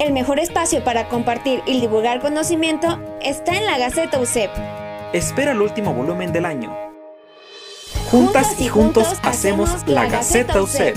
El mejor espacio para compartir y divulgar conocimiento está en la Gaceta UCEP. Espera el último volumen del año. Juntas y juntos hacemos la Gaceta UCEP.